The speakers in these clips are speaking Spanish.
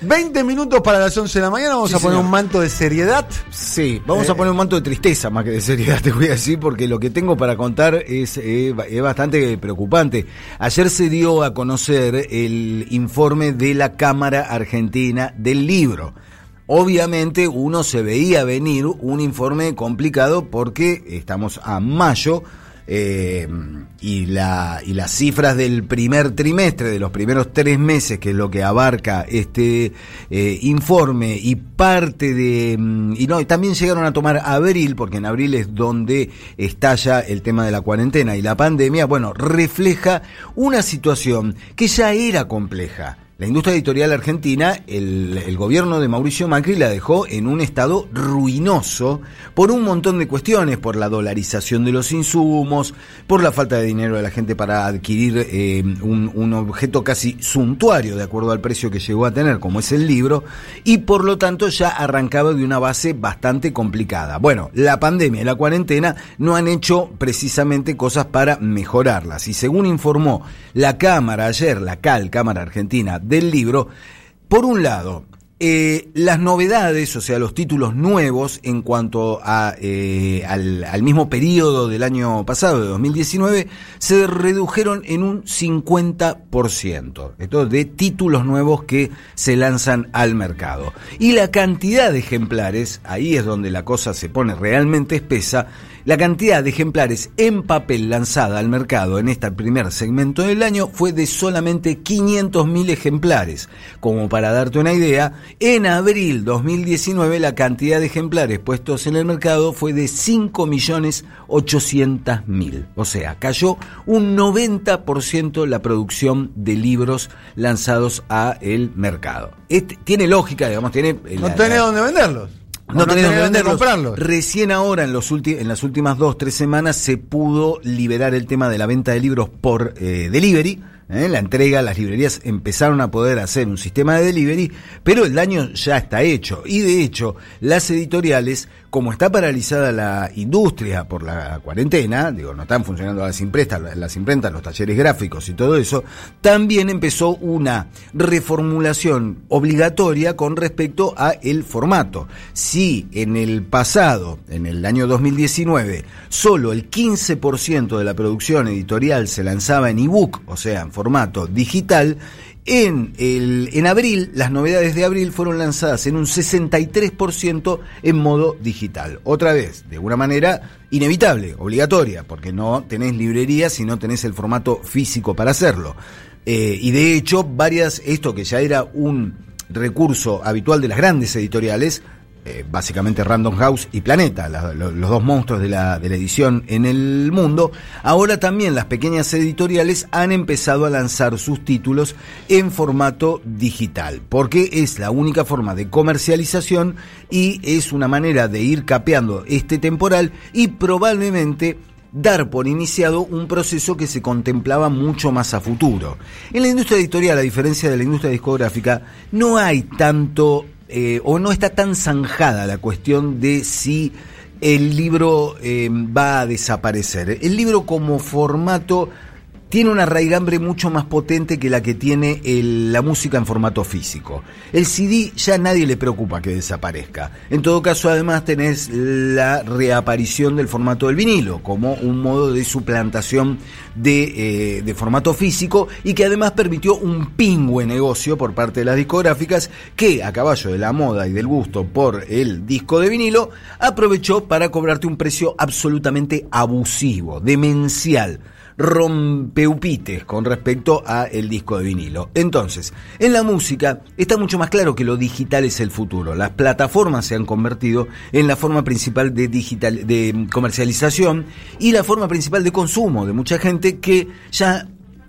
20 minutos para las 11 de la mañana, vamos Sí, a poner señor. un manto de seriedad. Sí, vamos Eh, a poner un manto de tristeza más que de seriedad, te voy a decir, porque lo que tengo para contar es, eh, es bastante preocupante. Ayer se dio a conocer el informe de la Cámara Argentina del Libro. Obviamente uno se veía venir un informe complicado porque estamos a mayo eh, y, la, y las cifras del primer trimestre, de los primeros tres meses, que es lo que abarca este eh, informe, y parte de... mm, Y no, y también llegaron a tomar abril, porque en abril es donde estalla el tema de la cuarentena y la pandemia, bueno, refleja una situación que ya era compleja. La industria editorial argentina, el, gobierno de Mauricio Macri la dejó en un estado ruinoso por un montón de cuestiones, por la dolarización de los insumos, por la falta de dinero de la gente para adquirir eh, un objeto casi suntuario de acuerdo al precio que llegó a tener, como es el libro, y por lo tanto ya arrancaba de una base bastante complicada. Bueno, la pandemia y la cuarentena no han hecho precisamente cosas para mejorarlas, y según informó la Cámara ayer, la CAL, Cámara Argentina del Libro, por un lado, eh, las novedades, o sea, los títulos nuevos en cuanto a, eh, al, al mismo periodo del año pasado, de 2019, se redujeron en un 50%. Esto de títulos nuevos que se lanzan al mercado. Y la cantidad de ejemplares, ahí es donde la cosa se pone realmente espesa, la cantidad de ejemplares en papel lanzada al mercado en este primer segmento del año fue de solamente 500.000 ejemplares. Como para darte una idea, en abril 2019 la cantidad de ejemplares puestos en el mercado fue de 5.800.000. O sea, cayó un 90% la producción de libros lanzados a el mercado. Este- tiene lógica, digamos, tiene... eh, No la- tenés la- dónde venderlos. No, dónde venderlos. comprarlos. Recién ahora, en, los en las últimas dos, tres semanas, se pudo liberar el tema de la venta de libros por eh, delivery. ¿eh? La entrega, las librerías empezaron a poder hacer un sistema de delivery, pero el daño ya está hecho. Y de hecho, las editoriales, como está paralizada la industria por la cuarentena, digo, no están funcionando las imprentas, las imprentas, los talleres gráficos y todo eso, también empezó una reformulación obligatoria con respecto a el formato. Si en el pasado, en el año 2019, solo el 15% de la producción editorial se lanzaba en ebook, o sea, en formato digital, en, el, en abril, las novedades de abril fueron lanzadas en un 63% en modo digital. Otra vez, de una manera inevitable, obligatoria, porque no tenés librería si no tenés el formato físico para hacerlo. Eh, y de hecho, varias, esto que ya era un recurso habitual de las grandes editoriales, eh, básicamente Random House y Planeta, la- lo- los dos monstruos de la, de la edición en el mundo, ahora también las pequeñas editoriales han empezado a lanzar sus títulos en formato digital, porque es la única forma de comercialización y es una manera de ir capeando este temporal y probablemente dar por iniciado un proceso que se contemplaba mucho más a futuro. En la industria editorial, a diferencia de la industria discográfica, no hay tanto eh, o no está tan zanjada la cuestión de si el libro eh, va a desaparecer. El libro como formato tiene una raigambre mucho más potente que la que tiene el- la música en formato físico. El CD ya a nadie le preocupa que desaparezca. En todo caso, además tenés la reaparición del formato del vinilo como un modo de suplantación de, eh, de formato físico y que además permitió un pingüe negocio por parte de las discográficas que, a caballo de la moda y del gusto por el disco de vinilo, aprovechó para cobrarte un precio absolutamente abusivo, demencial rompeupites con respecto a el disco de vinilo. Entonces, en la música está mucho más claro que lo digital es el futuro. Las plataformas se han convertido en la forma principal de digital de comercialización y la forma principal de consumo de mucha gente que ya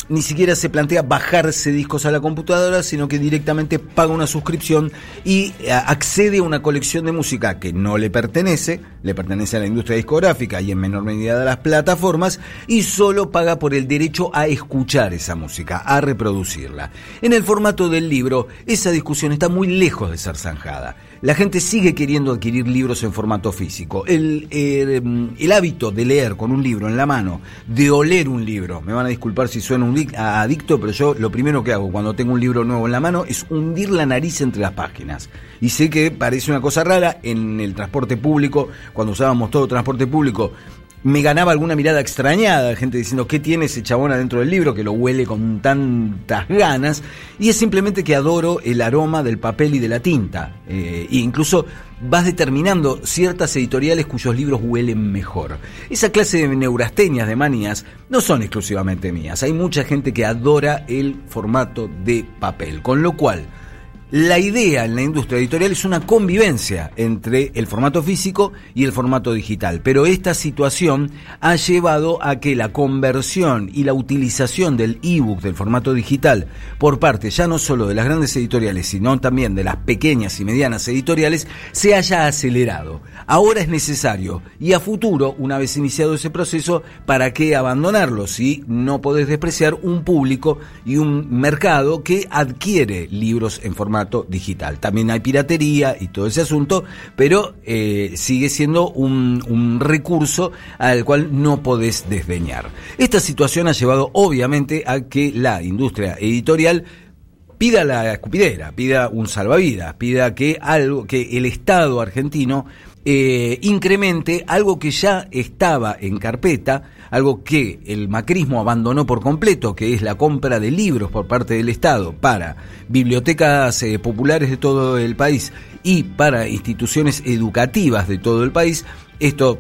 ni siquiera se plantea bajarse discos a la computadora, sino que directamente paga una suscripción y eh, accede a una colección de música que no le pertenece, le pertenece a la industria discográfica y en menor medida a las plataformas, y solo paga por el derecho a escuchar esa música, a reproducirla. En el formato del libro, esa discusión está muy lejos de ser zanjada. La gente sigue queriendo adquirir libros en formato físico. El, eh, el hábito de leer con un libro en la mano, de oler un libro, me van a disculpar si suena un adicto, pero yo lo primero que hago cuando tengo un libro nuevo en la mano es hundir la nariz entre las páginas. Y sé que parece una cosa rara en el transporte público, cuando usábamos todo transporte público, me ganaba alguna mirada extrañada, gente diciendo, ¿qué tiene ese chabón adentro del libro que lo huele con tantas ganas? Y es simplemente que adoro el aroma del papel y de la tinta. Eh, e incluso vas determinando ciertas editoriales cuyos libros huelen mejor. Esa clase de neurastenias, de manías, no son exclusivamente mías. Hay mucha gente que adora el formato de papel. Con lo cual, la idea en la industria editorial es una convivencia entre el formato físico y el formato digital, pero esta situación ha llevado a que la conversión y la utilización del ebook del formato digital por parte ya no solo de las grandes editoriales, sino también de las pequeñas y medianas editoriales se haya acelerado. Ahora es necesario y a futuro, una vez iniciado ese proceso, ¿para qué abandonarlo si no podés despreciar un público y un mercado que adquiere libros en formato digital. También hay piratería y todo ese asunto, pero eh, sigue siendo un, un recurso al cual no podés desdeñar. Esta situación ha llevado obviamente a que la industria editorial pida la escupidera, pida un salvavidas, pida que algo, que el Estado argentino eh, incremente algo que ya estaba en carpeta, algo que el macrismo abandonó por completo, que es la compra de libros por parte del Estado para bibliotecas eh, populares de todo el país y para instituciones educativas de todo el país. Esto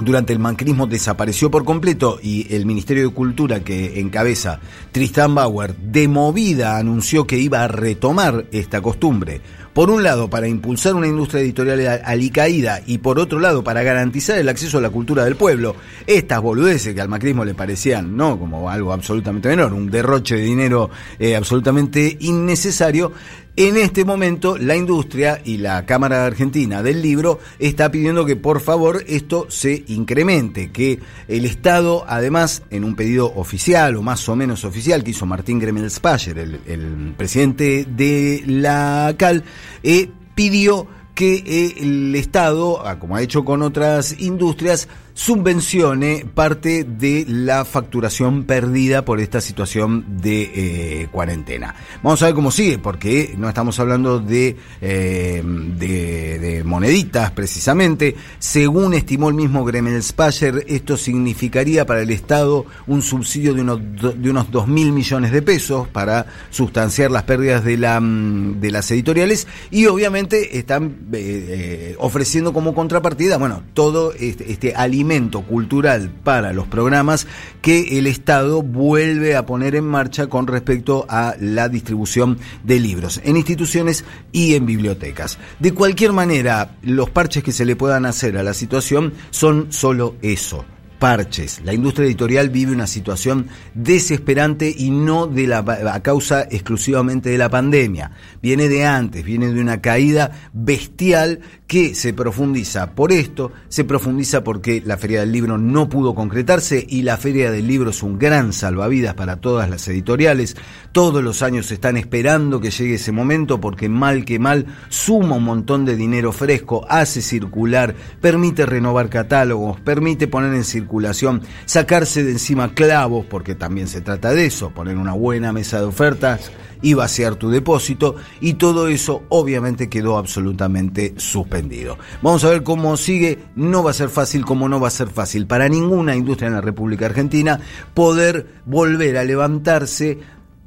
durante el macrismo desapareció por completo y el Ministerio de Cultura que encabeza Tristan Bauer de movida anunció que iba a retomar esta costumbre por un lado para impulsar una industria editorial alicaída y por otro lado para garantizar el acceso a la cultura del pueblo. Estas boludeces que al macrismo le parecían, ¿no? Como algo absolutamente menor, un derroche de dinero eh, absolutamente innecesario, en este momento, la industria y la Cámara Argentina del Libro está pidiendo que por favor esto se incremente, que el Estado, además, en un pedido oficial o más o menos oficial que hizo Martín Gremelspacher, el, el presidente de la CAL, eh, pidió que eh, el Estado, ah, como ha hecho con otras industrias, subvencione parte de la facturación perdida por esta situación de eh, cuarentena. Vamos a ver cómo sigue, porque no estamos hablando de, eh, de, moneditas precisamente. Según estimó el mismo Gremel Spacher, esto significaría para el Estado un subsidio de unos, de unos 2 mil millones de pesos para sustanciar las pérdidas de, la, mm, de las editoriales y obviamente están eh, ofreciendo como contrapartida, bueno, todo este, este alimento cultural para los programas que el Estado vuelve a poner en marcha con respecto a la distribución de libros en instituciones y en bibliotecas. De cualquier manera, los parches que se le puedan hacer a la situación son solo eso parches. La industria editorial vive una situación desesperante y no de la a causa exclusivamente de la pandemia. Viene de antes, viene de una caída bestial que se profundiza por esto, se profundiza porque la Feria del Libro no pudo concretarse y la Feria del Libro es un gran salvavidas para todas las editoriales. Todos los años están esperando que llegue ese momento porque mal que mal suma un montón de dinero fresco, hace circular, permite renovar catálogos, permite poner en circulación sacarse de encima clavos, porque también se trata de eso, poner una buena mesa de ofertas y vaciar tu depósito, y todo eso obviamente quedó absolutamente suspendido. Vamos a ver cómo sigue, no va a ser fácil como no va a ser fácil para ninguna industria en la República Argentina poder volver a levantarse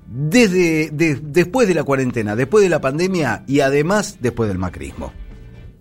desde después de la cuarentena, después de la pandemia y además después del macrismo.